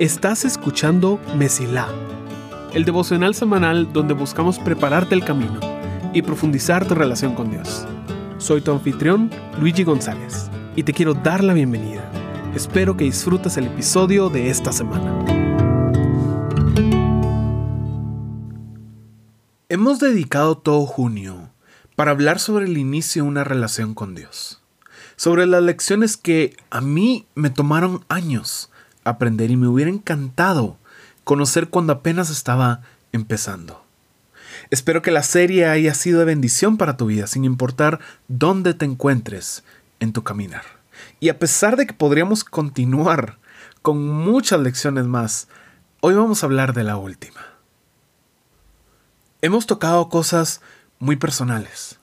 Estás escuchando Mesilá, el devocional semanal donde buscamos prepararte el camino y profundizar tu relación con Dios. Soy tu anfitrión, Luigi González, y te quiero dar la bienvenida. Espero que disfrutes el episodio de esta semana. Hemos dedicado todo junio para hablar sobre el inicio de una relación con Dios, sobre las lecciones que a mí me tomaron años aprender y me hubiera encantado conocer cuando apenas estaba empezando. Espero que la serie haya sido de bendición para tu vida, sin importar dónde te encuentres en tu caminar. Y a pesar de que podríamos continuar con muchas lecciones más, hoy vamos a hablar de la última. Hemos tocado cosas muy personales.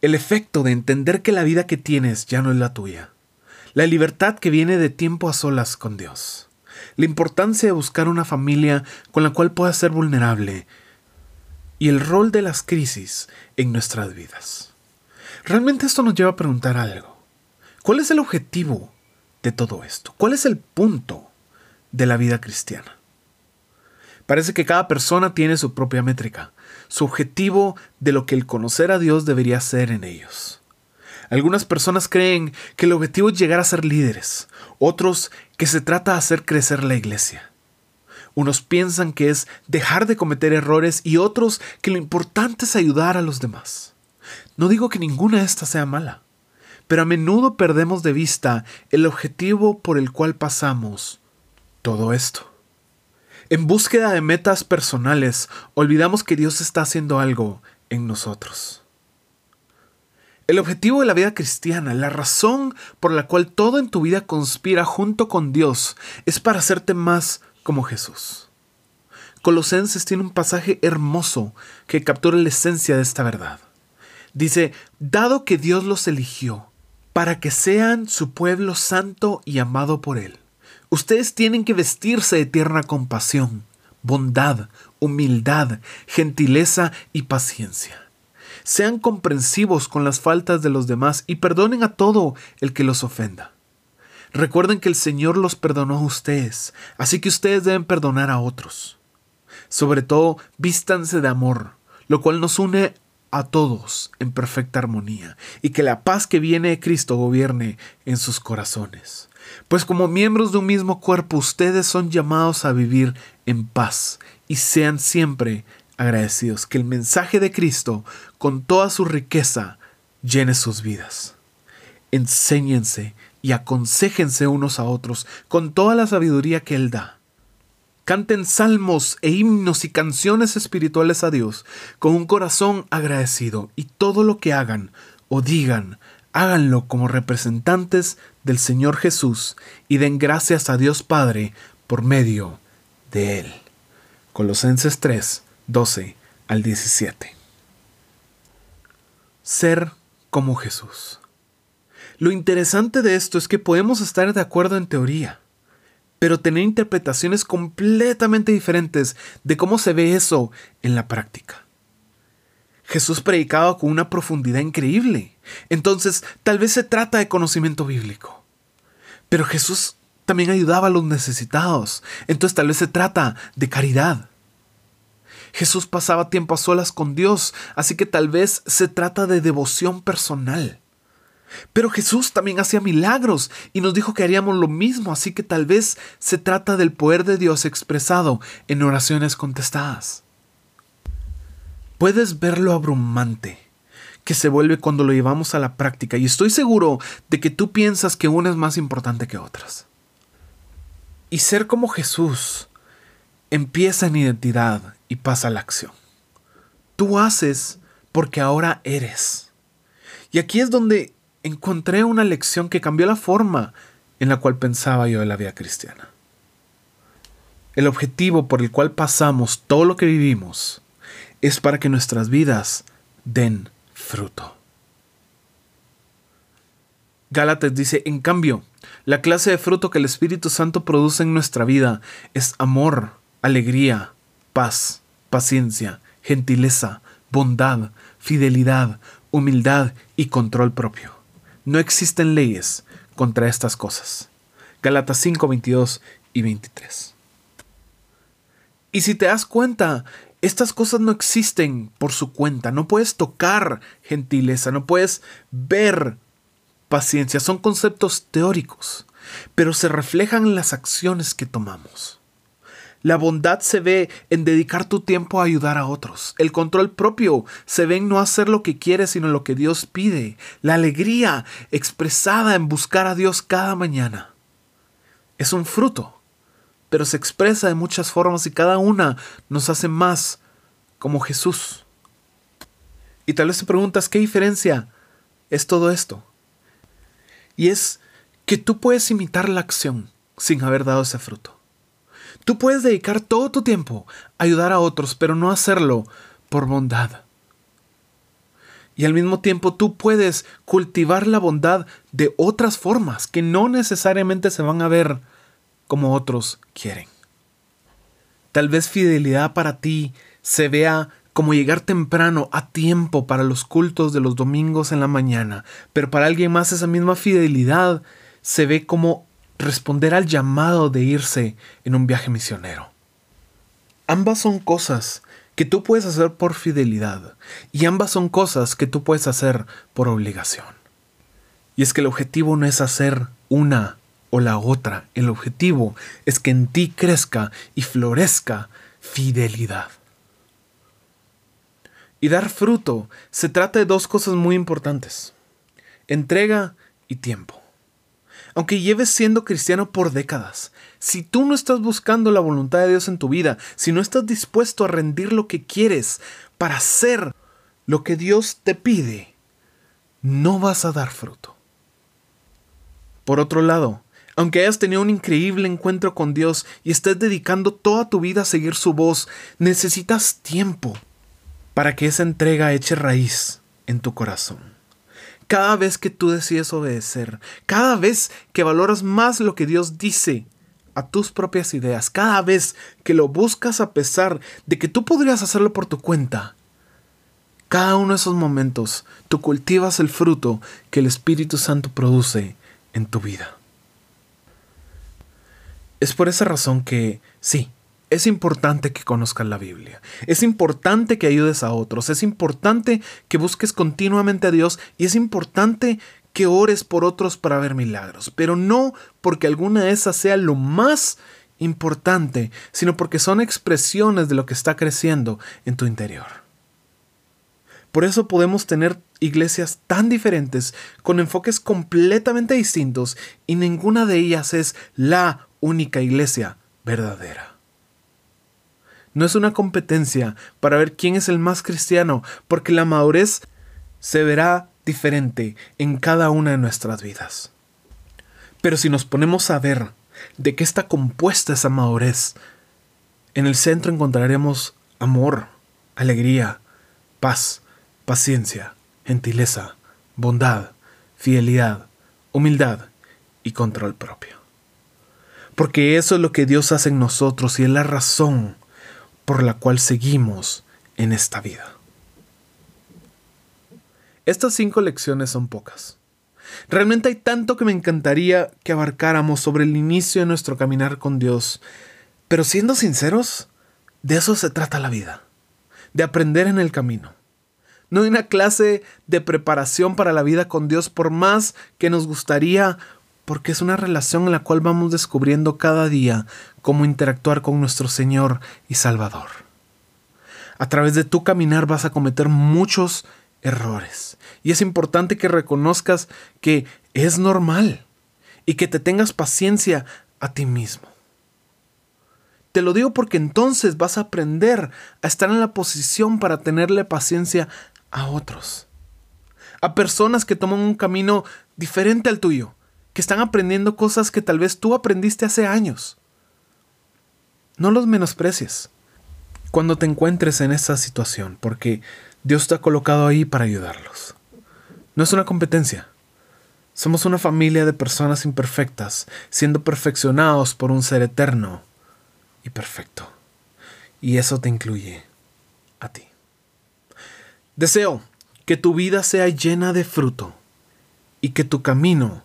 El efecto de entender que la vida que tienes ya no es la tuya la libertad que viene de tiempo a solas con Dios, la importancia de buscar una familia con la cual puedas ser vulnerable y el rol de las crisis en nuestras vidas. Realmente esto nos lleva a preguntar algo. ¿Cuál es el objetivo de todo esto? ¿Cuál es el punto de la vida cristiana? Parece que cada persona tiene su propia métrica, su objetivo de lo que el conocer a Dios debería ser en ellos. Algunas personas creen que el objetivo es llegar a ser líderes, otros que se trata de hacer crecer la iglesia. Unos piensan que es dejar de cometer errores y otros que lo importante es ayudar a los demás. No digo que ninguna de estas sea mala, pero a menudo perdemos de vista el objetivo por el cual pasamos todo esto. En búsqueda de metas personales, olvidamos que Dios está haciendo algo en nosotros. El objetivo de la vida cristiana, la razón por la cual todo en tu vida conspira junto con Dios, es para hacerte más como Jesús. Colosenses tiene un pasaje hermoso que captura la esencia de esta verdad. Dice, dado que Dios los eligió para que sean su pueblo santo y amado por Él, ustedes tienen que vestirse de tierna compasión, bondad, humildad, gentileza y paciencia sean comprensivos con las faltas de los demás y perdonen a todo el que los ofenda. Recuerden que el Señor los perdonó a ustedes, así que ustedes deben perdonar a otros. Sobre todo, vístanse de amor, lo cual nos une a todos en perfecta armonía, y que la paz que viene de Cristo gobierne en sus corazones. Pues como miembros de un mismo cuerpo, ustedes son llamados a vivir en paz y sean siempre agradecidos que el mensaje de Cristo, con toda su riqueza, llene sus vidas. Enséñense y aconsejense unos a otros con toda la sabiduría que Él da. Canten salmos e himnos y canciones espirituales a Dios con un corazón agradecido y todo lo que hagan o digan, háganlo como representantes del Señor Jesús y den gracias a Dios Padre por medio de Él. Colosenses 3, 12 al 17. Ser como Jesús. Lo interesante de esto es que podemos estar de acuerdo en teoría, pero tener interpretaciones completamente diferentes de cómo se ve eso en la práctica. Jesús predicaba con una profundidad increíble, entonces tal vez se trata de conocimiento bíblico. Pero Jesús también ayudaba a los necesitados, entonces tal vez se trata de caridad. Jesús pasaba tiempo a solas con Dios, así que tal vez se trata de devoción personal. Pero Jesús también hacía milagros y nos dijo que haríamos lo mismo, así que tal vez se trata del poder de Dios expresado en oraciones contestadas. Puedes ver lo abrumante que se vuelve cuando lo llevamos a la práctica y estoy seguro de que tú piensas que una es más importante que otras. Y ser como Jesús empieza en identidad y pasa a la acción. Tú haces porque ahora eres. Y aquí es donde encontré una lección que cambió la forma en la cual pensaba yo de la vida cristiana. El objetivo por el cual pasamos todo lo que vivimos es para que nuestras vidas den fruto. Gálatas dice, en cambio, la clase de fruto que el Espíritu Santo produce en nuestra vida es amor, alegría, paz, paciencia, gentileza, bondad, fidelidad, humildad y control propio. No existen leyes contra estas cosas. Galatas 5, 22 y 23. Y si te das cuenta, estas cosas no existen por su cuenta. No puedes tocar gentileza, no puedes ver paciencia. Son conceptos teóricos, pero se reflejan en las acciones que tomamos. La bondad se ve en dedicar tu tiempo a ayudar a otros. El control propio se ve en no hacer lo que quieres, sino lo que Dios pide. La alegría expresada en buscar a Dios cada mañana. Es un fruto, pero se expresa de muchas formas y cada una nos hace más como Jesús. Y tal vez te preguntas, ¿qué diferencia es todo esto? Y es que tú puedes imitar la acción sin haber dado ese fruto. Tú puedes dedicar todo tu tiempo a ayudar a otros, pero no hacerlo por bondad. Y al mismo tiempo tú puedes cultivar la bondad de otras formas que no necesariamente se van a ver como otros quieren. Tal vez fidelidad para ti se vea como llegar temprano a tiempo para los cultos de los domingos en la mañana, pero para alguien más esa misma fidelidad se ve como responder al llamado de irse en un viaje misionero. Ambas son cosas que tú puedes hacer por fidelidad y ambas son cosas que tú puedes hacer por obligación. Y es que el objetivo no es hacer una o la otra, el objetivo es que en ti crezca y florezca fidelidad. Y dar fruto se trata de dos cosas muy importantes, entrega y tiempo aunque lleves siendo cristiano por décadas, si tú no estás buscando la voluntad de Dios en tu vida, si no estás dispuesto a rendir lo que quieres para hacer lo que Dios te pide, no vas a dar fruto. Por otro lado, aunque hayas tenido un increíble encuentro con Dios y estés dedicando toda tu vida a seguir su voz, necesitas tiempo para que esa entrega eche raíz en tu corazón. Cada vez que tú decides obedecer, cada vez que valoras más lo que Dios dice a tus propias ideas, cada vez que lo buscas a pesar de que tú podrías hacerlo por tu cuenta, cada uno de esos momentos tú cultivas el fruto que el Espíritu Santo produce en tu vida. Es por esa razón que, sí, es importante que conozcas la Biblia. Es importante que ayudes a otros. Es importante que busques continuamente a Dios. Y es importante que ores por otros para ver milagros. Pero no porque alguna de esas sea lo más importante, sino porque son expresiones de lo que está creciendo en tu interior. Por eso podemos tener iglesias tan diferentes, con enfoques completamente distintos, y ninguna de ellas es la única iglesia verdadera. No es una competencia para ver quién es el más cristiano, porque la madurez se verá diferente en cada una de nuestras vidas. Pero si nos ponemos a ver de qué está compuesta esa madurez, en el centro encontraremos amor, alegría, paz, paciencia, gentileza, bondad, fidelidad, humildad y control propio. Porque eso es lo que Dios hace en nosotros y es la razón por la cual seguimos en esta vida. Estas cinco lecciones son pocas. Realmente hay tanto que me encantaría que abarcáramos sobre el inicio de nuestro caminar con Dios, pero siendo sinceros, de eso se trata la vida, de aprender en el camino. No hay una clase de preparación para la vida con Dios por más que nos gustaría porque es una relación en la cual vamos descubriendo cada día cómo interactuar con nuestro Señor y Salvador. A través de tu caminar vas a cometer muchos errores y es importante que reconozcas que es normal y que te tengas paciencia a ti mismo. Te lo digo porque entonces vas a aprender a estar en la posición para tenerle paciencia a otros, a personas que toman un camino diferente al tuyo que están aprendiendo cosas que tal vez tú aprendiste hace años. No los menosprecies cuando te encuentres en esa situación, porque Dios te ha colocado ahí para ayudarlos. No es una competencia. Somos una familia de personas imperfectas, siendo perfeccionados por un ser eterno y perfecto. Y eso te incluye a ti. Deseo que tu vida sea llena de fruto y que tu camino